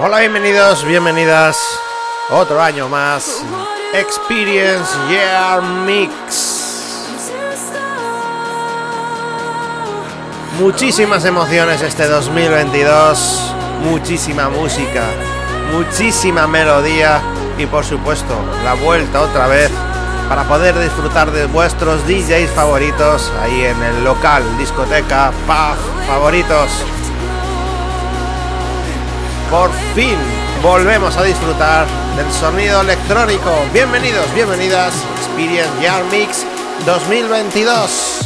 Hola, bienvenidos, bienvenidas. Otro año más. Experience Year Mix. Muchísimas emociones este 2022. Muchísima música. Muchísima melodía. Y por supuesto, la vuelta otra vez para poder disfrutar de vuestros DJs favoritos ahí en el local, discoteca, pub favoritos por fin volvemos a disfrutar del sonido electrónico. Bienvenidos, bienvenidas, Experience Yard Mix 2022.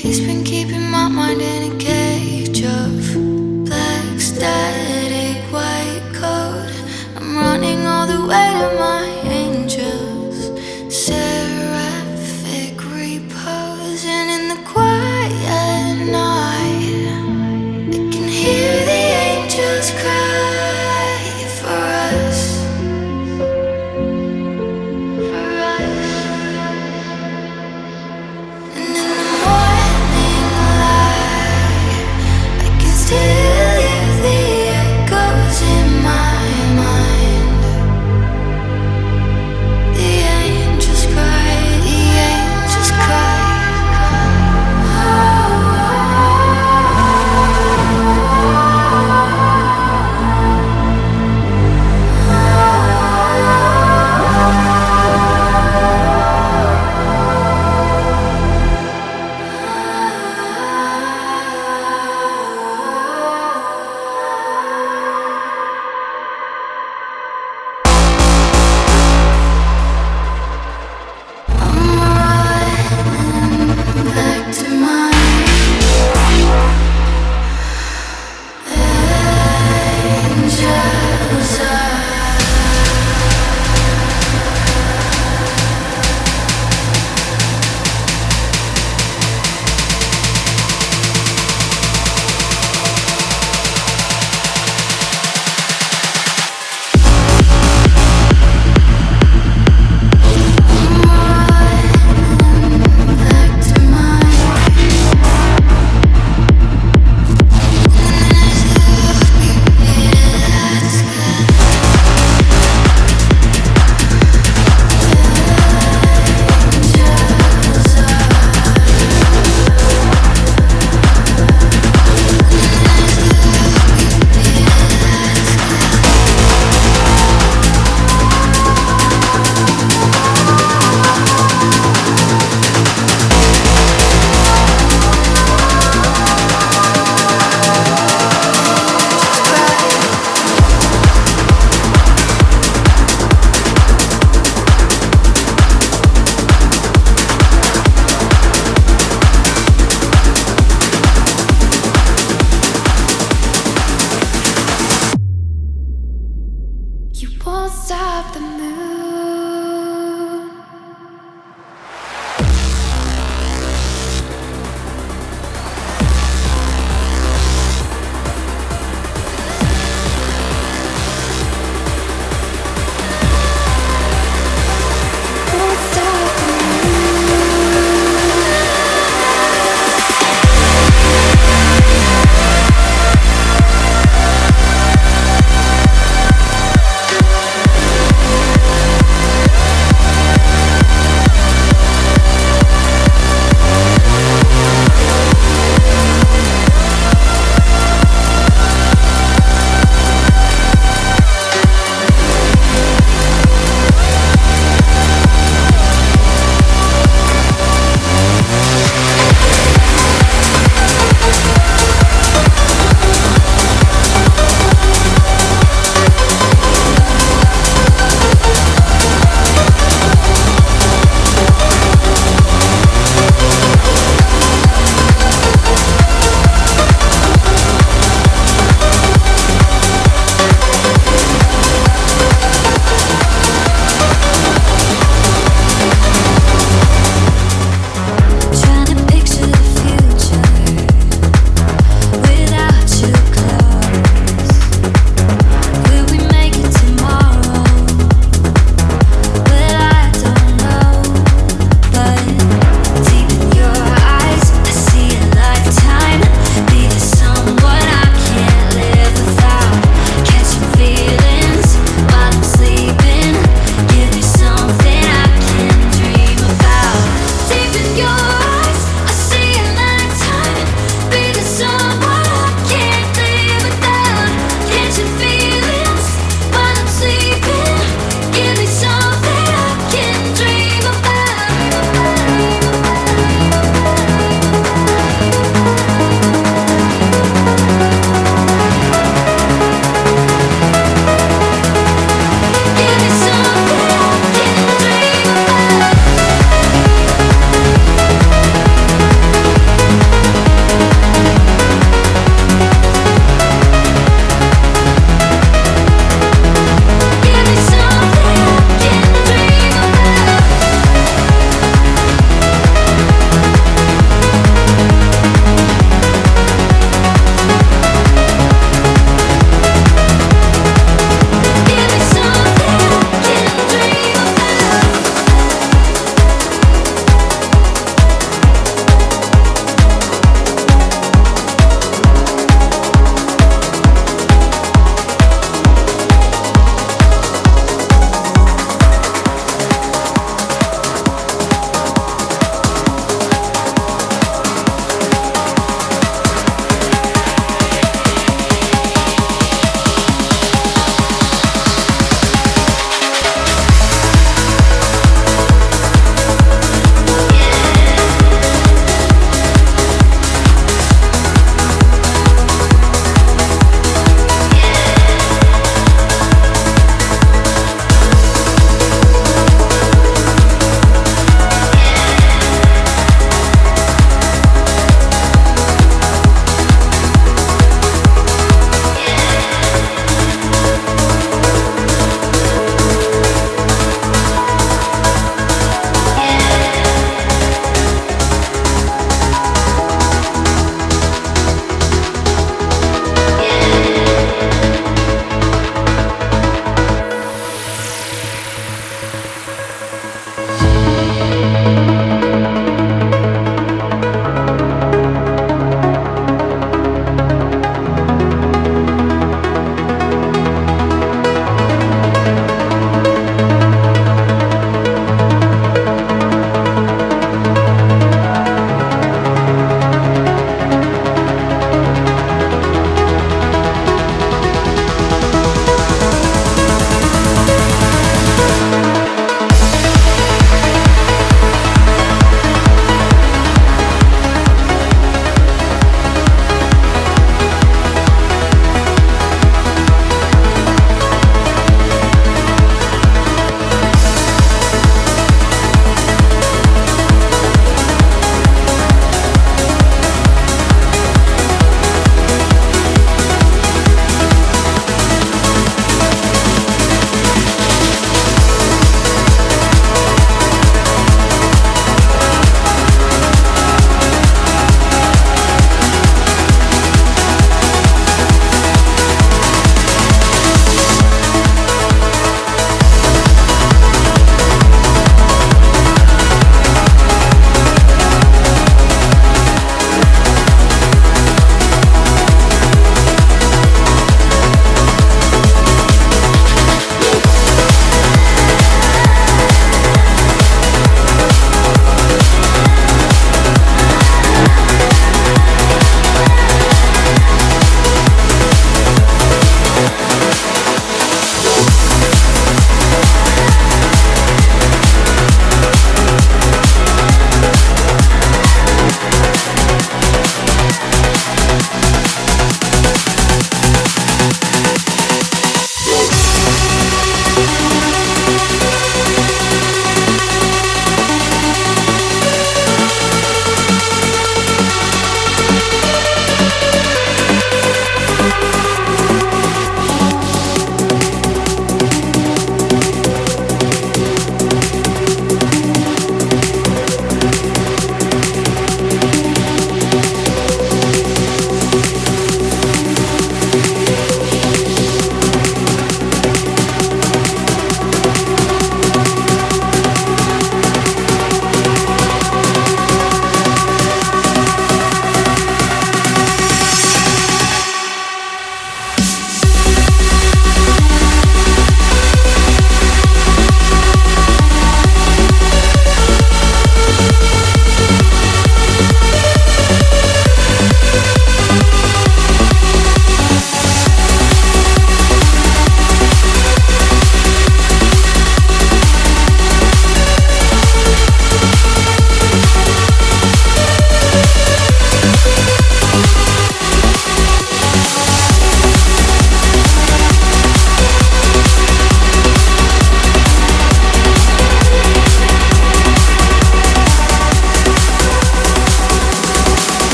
He's been keeping my mind in a cage. Oh.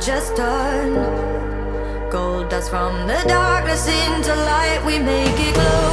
just done. Gold dust from the darkness into light, we make it glow.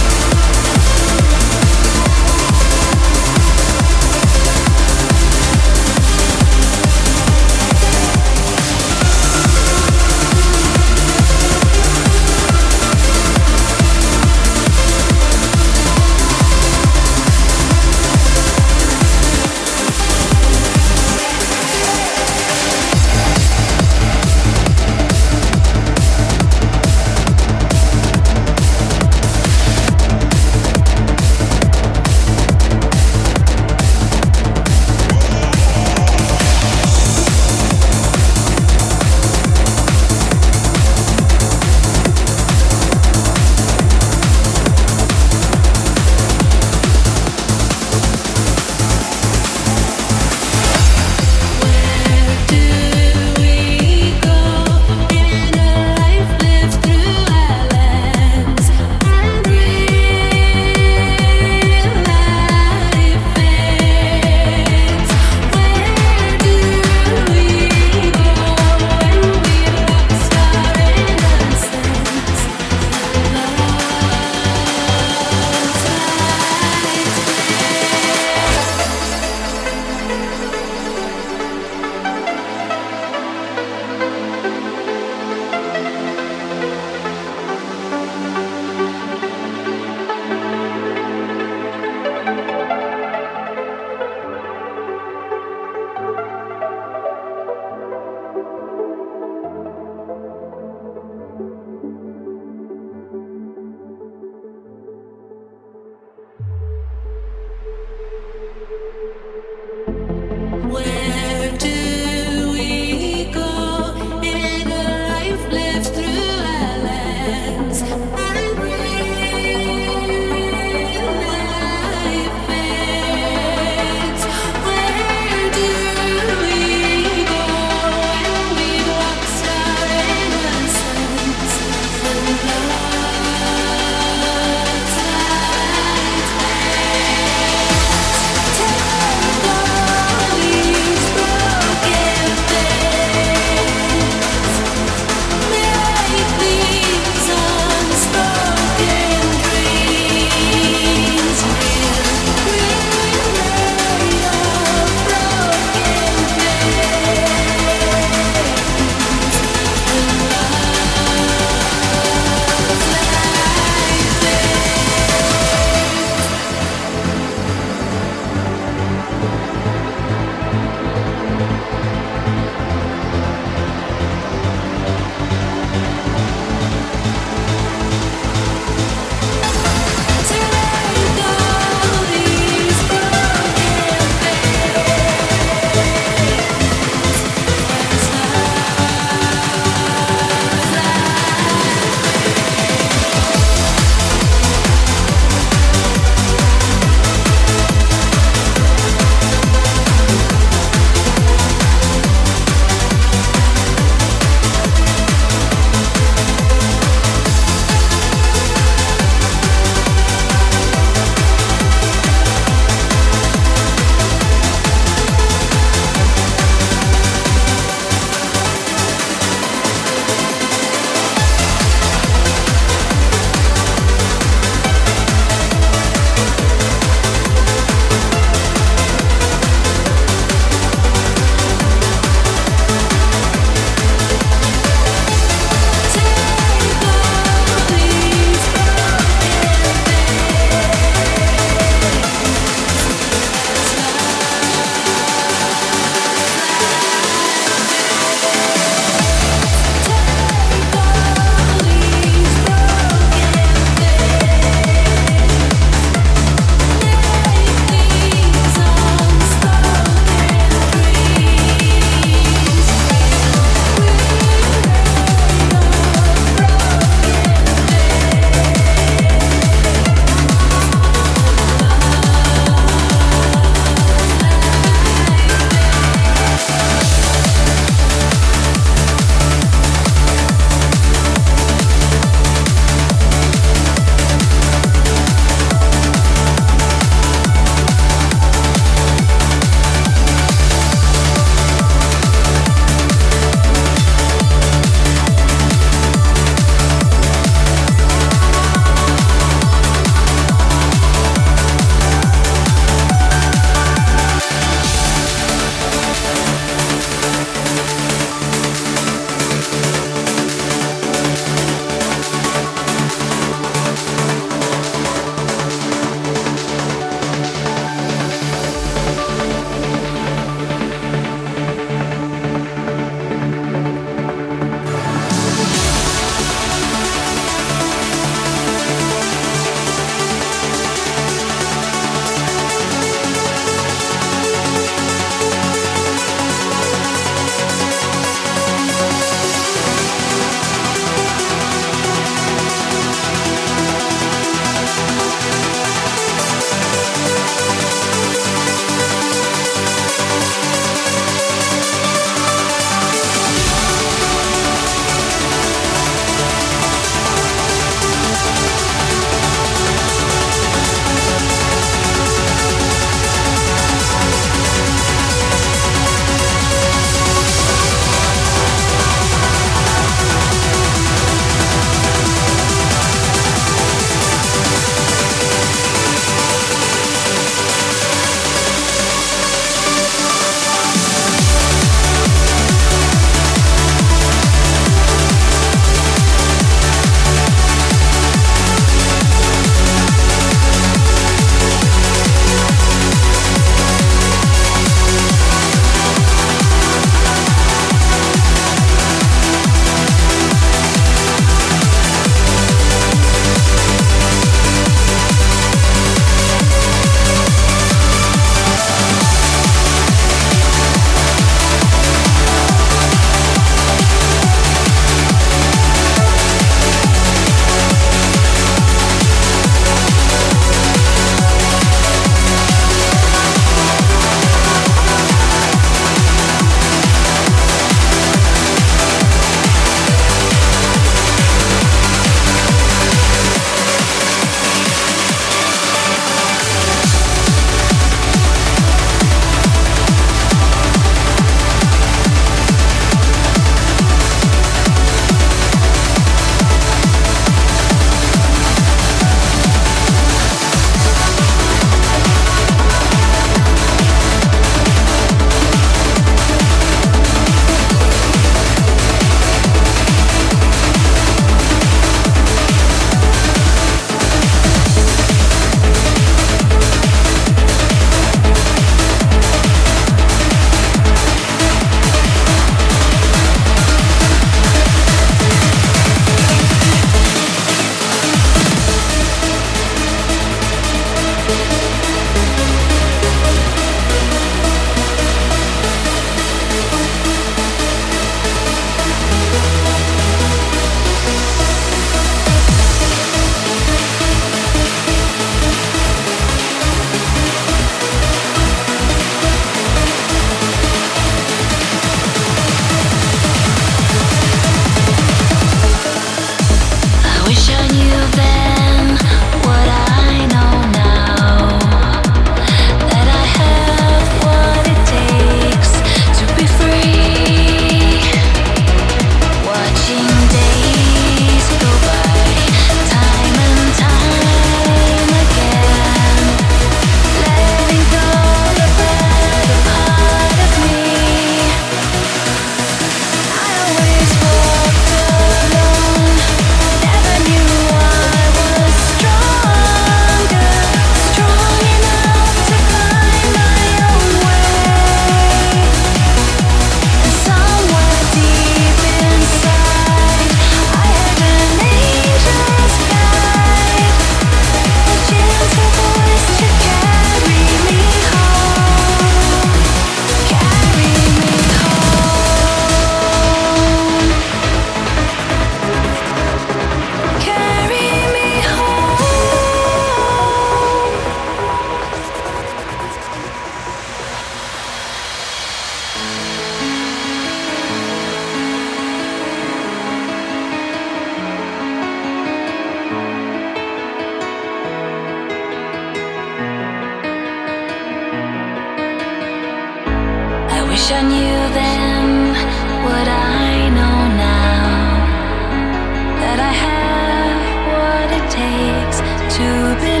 to be.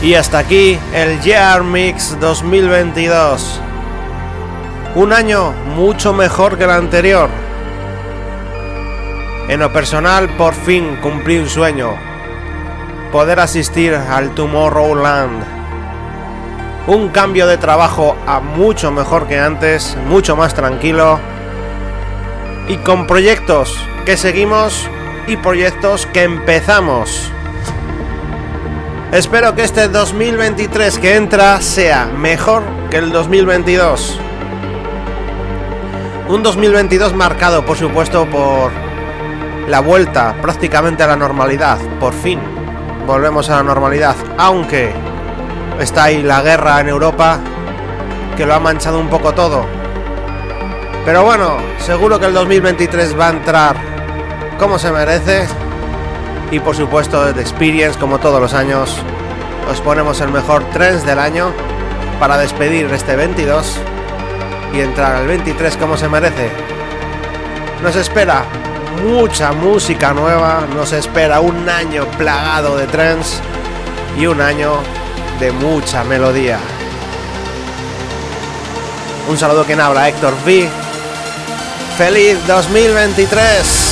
Y hasta aquí el Year Mix 2022. Un año mucho mejor que el anterior. En lo personal, por fin cumplí un sueño. Poder asistir al Tomorrowland. Un cambio de trabajo a mucho mejor que antes, mucho más tranquilo. Y con proyectos que seguimos y proyectos que empezamos. Espero que este 2023 que entra sea mejor que el 2022. Un 2022 marcado, por supuesto, por la vuelta prácticamente a la normalidad. Por fin volvemos a la normalidad, aunque está ahí la guerra en Europa que lo ha manchado un poco todo. Pero bueno, seguro que el 2023 va a entrar como se merece y por supuesto de Experience como todos los años os ponemos el mejor trends del año para despedir este 22 y entrar al 23 como se merece. Nos espera mucha música nueva, nos espera un año plagado de trends y un año de mucha melodía. Un saludo quien habla Héctor V. ¡Feliz 2023!